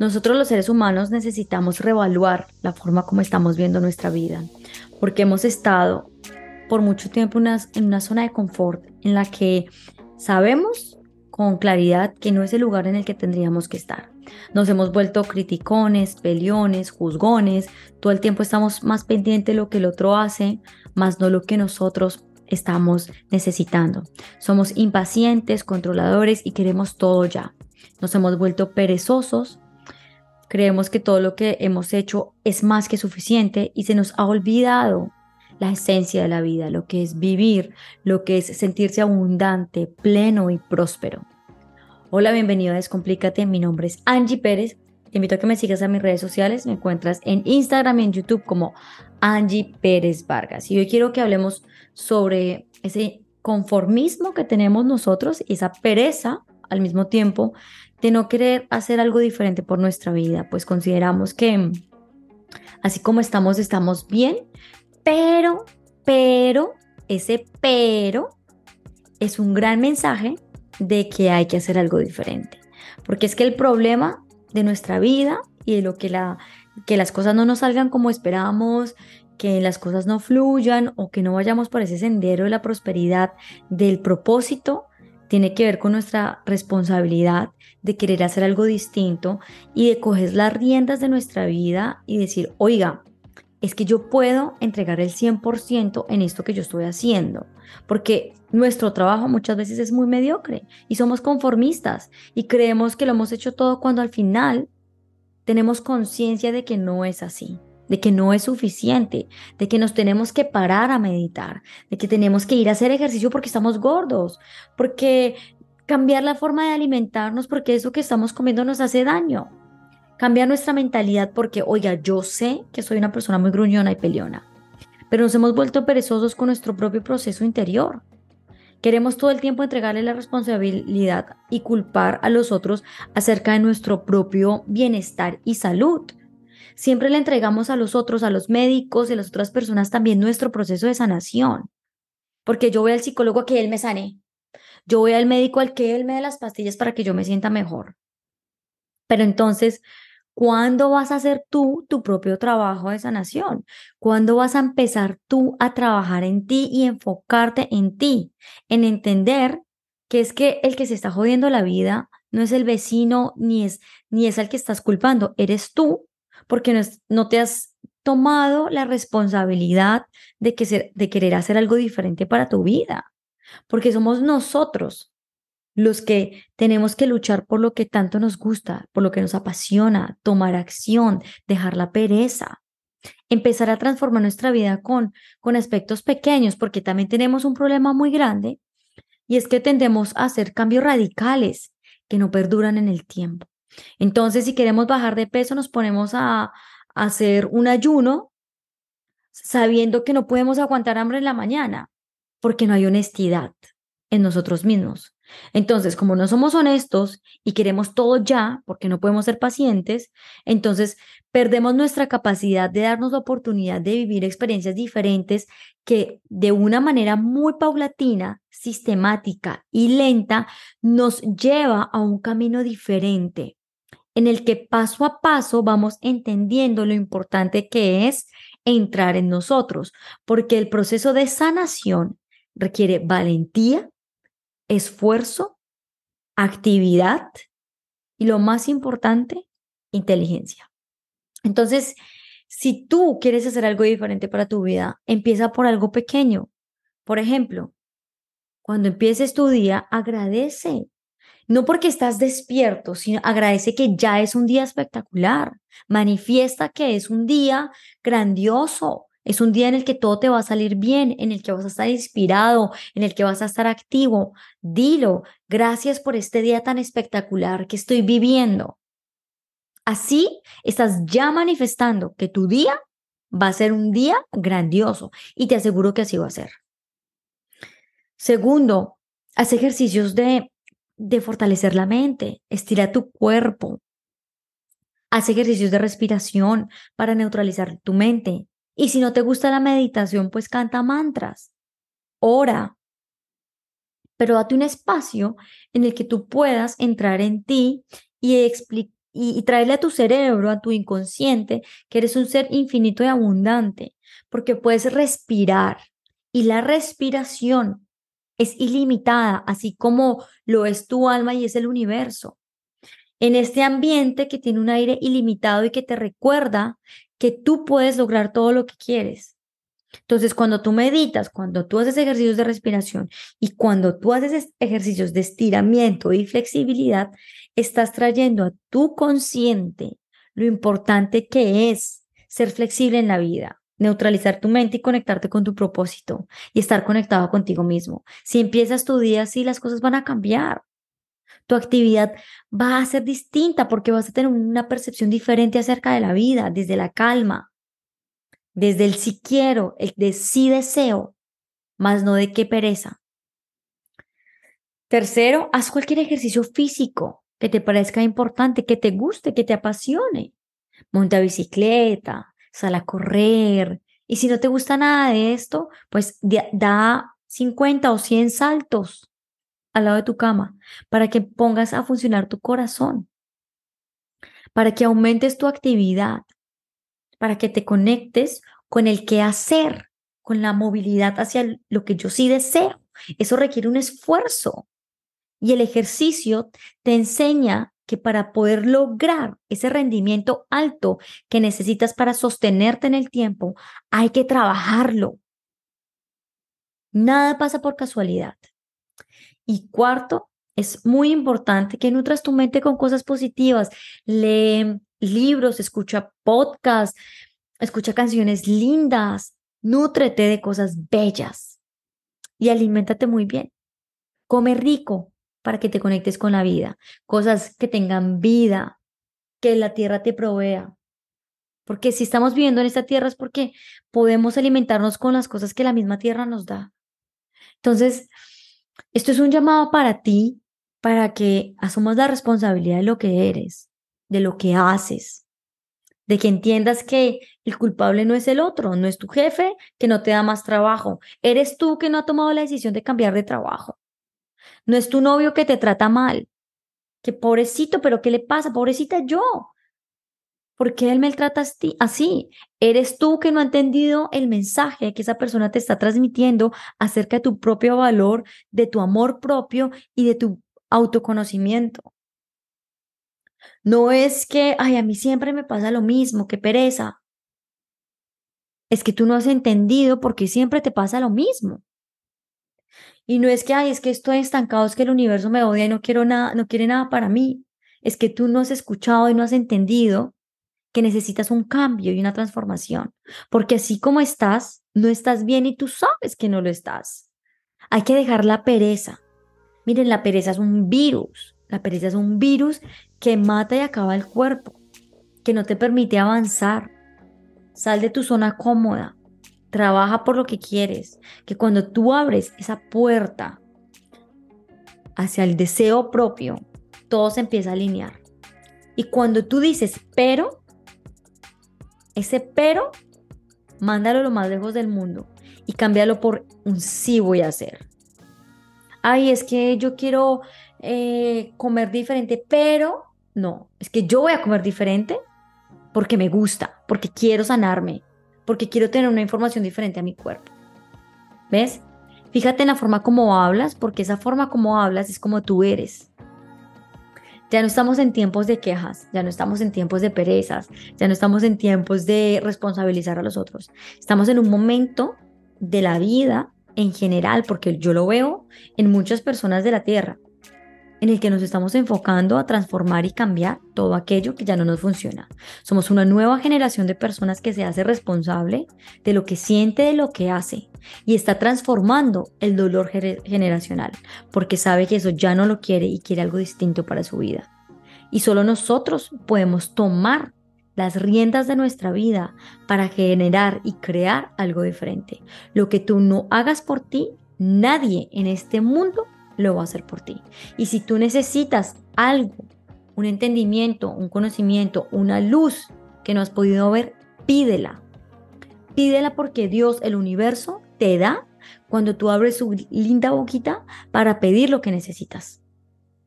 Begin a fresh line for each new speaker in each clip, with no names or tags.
Nosotros los seres humanos necesitamos reevaluar la forma como estamos viendo nuestra vida, porque hemos estado por mucho tiempo en una zona de confort en la que sabemos con claridad que no es el lugar en el que tendríamos que estar. Nos hemos vuelto criticones, peleones, juzgones, todo el tiempo estamos más pendientes de lo que el otro hace, más no lo que nosotros estamos necesitando. Somos impacientes, controladores y queremos todo ya. Nos hemos vuelto perezosos, Creemos que todo lo que hemos hecho es más que suficiente y se nos ha olvidado la esencia de la vida, lo que es vivir, lo que es sentirse abundante, pleno y próspero. Hola, bienvenido a Descomplícate. Mi nombre es Angie Pérez. Te invito a que me sigas en mis redes sociales. Me encuentras en Instagram y en YouTube como Angie Pérez Vargas. Y hoy quiero que hablemos sobre ese conformismo que tenemos nosotros, esa pereza al mismo tiempo de no querer hacer algo diferente por nuestra vida, pues consideramos que así como estamos, estamos bien, pero, pero, ese pero es un gran mensaje de que hay que hacer algo diferente. Porque es que el problema de nuestra vida y de lo que, la, que las cosas no nos salgan como esperábamos, que las cosas no fluyan o que no vayamos por ese sendero de la prosperidad, del propósito, tiene que ver con nuestra responsabilidad de querer hacer algo distinto y de coger las riendas de nuestra vida y decir, oiga, es que yo puedo entregar el 100% en esto que yo estoy haciendo, porque nuestro trabajo muchas veces es muy mediocre y somos conformistas y creemos que lo hemos hecho todo cuando al final tenemos conciencia de que no es así de que no es suficiente, de que nos tenemos que parar a meditar, de que tenemos que ir a hacer ejercicio porque estamos gordos, porque cambiar la forma de alimentarnos porque eso que estamos comiendo nos hace daño. Cambiar nuestra mentalidad porque, oiga, yo sé que soy una persona muy gruñona y peleona, pero nos hemos vuelto perezosos con nuestro propio proceso interior. Queremos todo el tiempo entregarle la responsabilidad y culpar a los otros acerca de nuestro propio bienestar y salud. Siempre le entregamos a los otros, a los médicos y a las otras personas también nuestro proceso de sanación. Porque yo voy al psicólogo a que él me sane. Yo voy al médico al que él me dé las pastillas para que yo me sienta mejor. Pero entonces, ¿cuándo vas a hacer tú tu propio trabajo de sanación? ¿Cuándo vas a empezar tú a trabajar en ti y enfocarte en ti? En entender que es que el que se está jodiendo la vida no es el vecino ni es ni es al que estás culpando, eres tú porque no, te has tomado la responsabilidad de, que de querer hacer algo diferente para tu vida, porque somos nosotros los que tenemos que luchar por lo que tanto nos gusta, por lo que nos apasiona, tomar acción, dejar la pereza, empezar a transformar nuestra vida con, con aspectos pequeños, porque también tenemos un problema muy grande y es que tendemos a hacer cambios radicales que no perduran en el tiempo. Entonces, si queremos bajar de peso, nos ponemos a, hacer un ayuno sabiendo que no podemos aguantar hambre en la mañana porque no hay honestidad en nosotros mismos. Entonces, como no somos honestos y queremos todo ya, porque no podemos ser pacientes, entonces perdemos nuestra capacidad de darnos la oportunidad de vivir experiencias diferentes que de una manera muy paulatina, sistemática y lenta nos lleva a un camino diferente en el que paso a paso vamos entendiendo lo importante que es entrar en nosotros, porque el proceso de sanación requiere valentía, esfuerzo, actividad y lo más importante, inteligencia. Entonces, si tú quieres hacer algo diferente para tu vida, empieza por algo pequeño. Por ejemplo, cuando empieces tu día, agradece no porque estás despierto, sino agradece que ya es un día espectacular. Manifiesta que es un día grandioso. Es un día en el que todo te va a salir bien, en el que vas a estar inspirado, en el que vas a estar activo. Dilo, gracias por este día tan espectacular que estoy viviendo. Así estás ya manifestando que tu día va a ser un día grandioso y te aseguro que así va a ser. Segundo, haz ejercicios de de fortalecer la mente, estira tu cuerpo, haz ejercicios de respiración para neutralizar tu mente. Y si no te gusta la meditación, pues canta mantras, ora, pero date un espacio en el que tú puedas entrar en ti y y, traerle a tu cerebro, a tu inconsciente, que eres un ser infinito y abundante, porque puedes respirar y la respiración es ilimitada, así como lo es tu alma y es el universo. En este ambiente que tiene un aire ilimitado y que te recuerda que tú puedes lograr todo lo que quieres. Entonces, cuando tú meditas, cuando tú haces ejercicios de respiración y cuando tú haces ejercicios de estiramiento y flexibilidad, estás trayendo a tu consciente lo importante que es ser flexible en la vida, neutralizar tu mente y conectarte con tu propósito y estar conectado contigo mismo. Si empiezas tu día así, las cosas van a cambiar. Tu actividad va a ser distinta porque vas a tener una percepción diferente acerca de la vida, desde la calma, desde el sí quiero, el de sí deseo, más no de qué pereza. Tercero, haz cualquier ejercicio físico que te parezca importante, que te guste, que te apasione. Monta bicicleta, sal a correr. Y si no te gusta nada de esto, pues da 50 o 100 saltos al lado de tu cama para que pongas a funcionar tu corazón, para que aumentes tu actividad, para que te conectes con el qué hacer, con la movilidad hacia lo que yo sí deseo. Eso requiere un esfuerzo. Y el ejercicio te enseña que para poder lograr ese rendimiento alto que necesitas para sostenerte en el tiempo, hay que trabajarlo. Nada pasa por casualidad. Y cuarto, es muy importante que nutras tu mente con cosas positivas. Lee libros, escucha podcasts, escucha canciones lindas, nútrete de cosas bellas y aliméntate muy bien. Come rico, para que te conectes con la vida, cosas que tengan vida, que la tierra te provea. Porque si estamos viviendo en esta tierra es porque podemos alimentarnos con las cosas que la misma tierra nos da. Entonces, esto es un llamado para ti, para que asumas la responsabilidad de lo que eres, de lo que haces, de que entiendas que el culpable no es el otro, no es tu jefe que no te da más trabajo, eres tú que no ha tomado la decisión de cambiar de trabajo. No es tu novio que te trata mal. Que pobrecito, pero ¿qué le pasa? Pobrecita yo. ¿Por qué él me trata así? Eres tú que no ha entendido el mensaje que esa persona te está transmitiendo acerca de tu propio valor, de tu amor propio y de tu autoconocimiento. No es que, ay, a mí siempre me pasa lo mismo, qué pereza. Es que tú no has entendido por qué siempre te pasa lo mismo. Y no es que, ay, es que estoy estancado, es que el universo me odia y no quiero nada, no quiere nada para mí. Es que tú no has escuchado y no has entendido que necesitas un cambio y una transformación. Porque así como estás, no estás bien y tú sabes que no lo estás. Hay que dejar la pereza. Miren, la pereza es un virus. La pereza es un virus que mata y acaba el cuerpo, que no te permite avanzar. Sal de tu zona cómoda. Trabaja por lo que quieres, que cuando tú abres esa puerta hacia el deseo propio, todo se empieza a alinear. Y cuando tú dices pero, ese pero, mándalo lo más lejos del mundo y cámbialo por un sí voy a hacer. Ay, es que yo quiero eh, comer diferente, pero no, es que yo voy a comer diferente porque me gusta, porque quiero sanarme, porque quiero tener una información diferente a mi cuerpo. ¿Ves? Fíjate en la forma como hablas, porque esa forma como hablas es como tú eres. Ya no estamos en tiempos de quejas, ya no estamos en tiempos de perezas, ya no estamos en tiempos de responsabilizar a los otros. Estamos en un momento de la vida en general, porque yo lo veo en muchas personas de la Tierra, en el que nos estamos enfocando a transformar y cambiar todo aquello que ya no nos funciona. Somos una nueva generación de personas que se hace responsable de lo que siente, de lo que hace y está transformando el dolor generacional porque sabe que eso ya no lo quiere y quiere algo distinto para su vida. Y solo nosotros podemos tomar las riendas de nuestra vida para generar y crear algo diferente. Lo que tú no hagas por ti, nadie en este mundo lo va a hacer por ti. Y si tú necesitas algo, un entendimiento, un conocimiento, una luz que no has podido ver, pídela. Pídela porque Dios, el universo, te da cuando tú abres su linda boquita para pedir lo que necesitas.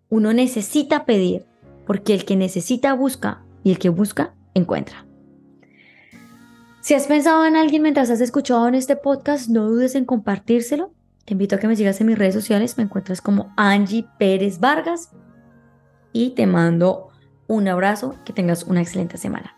Uno necesita pedir porque el que necesita busca y el que busca encuentra. Si has pensado en alguien mientras has escuchado en este podcast, no dudes en compartírselo. Te invito a que me sigas en mis redes sociales, me encuentras como Angie Pérez Vargas. Y te mando un abrazo, que tengas una excelente semana.